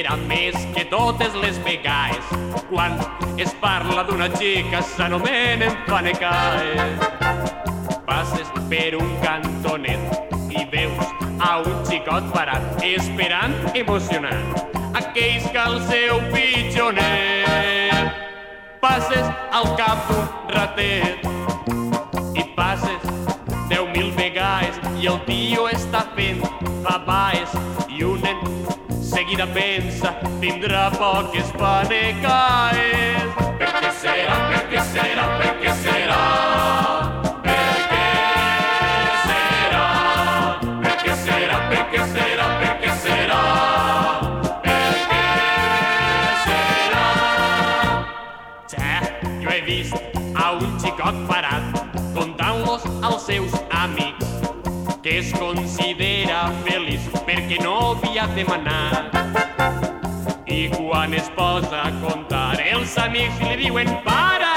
serà més que totes les vegades quan es parla d'una xica s'anomenen panecaes. Passes per un cantonet i veus a un xicot parat esperant emocionat aquells que el seu pitjonet passes al cap d'un ratet i passes deu mil vegades i el tio seguida pensa tindrà poques panecaes. Per què serà, per què serà, per què serà? Per serà? Serà, per què serà, serà? Per què serà? Ja, jo he vist a un xicot parat contant-los als seus amics que es considera feliç perquè no havia demanat. Quan es posa a contar, els amics li diuen para,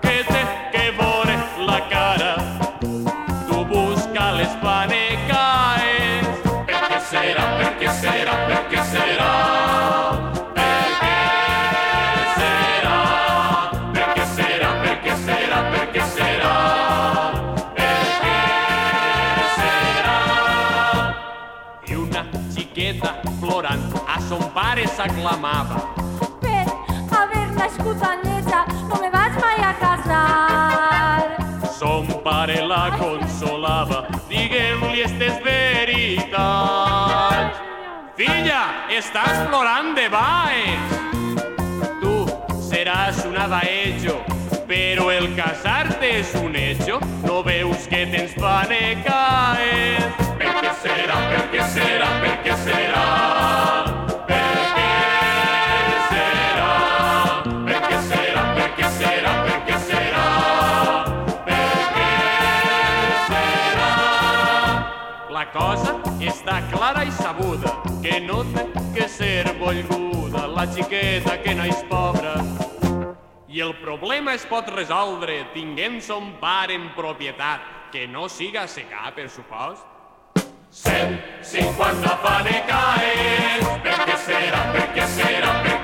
que té que veure xiqueta plorant a son pare s'aclamava. Per haver nascut a Lleida no me vaig mai a casar. Son pare la consolava, diguem-li estes veritats. Filla, estàs plorant de baix. Tu seràs una baello, però el casar-te és un hecho. No veus que tens panecaes? clara i sabuda, que no té que ser volguda la xiqueta que no és pobra. I el problema es pot resoldre tinguent son pare en propietat, que no siga secar, per supost. 150 per què serà, perquè serà, perquè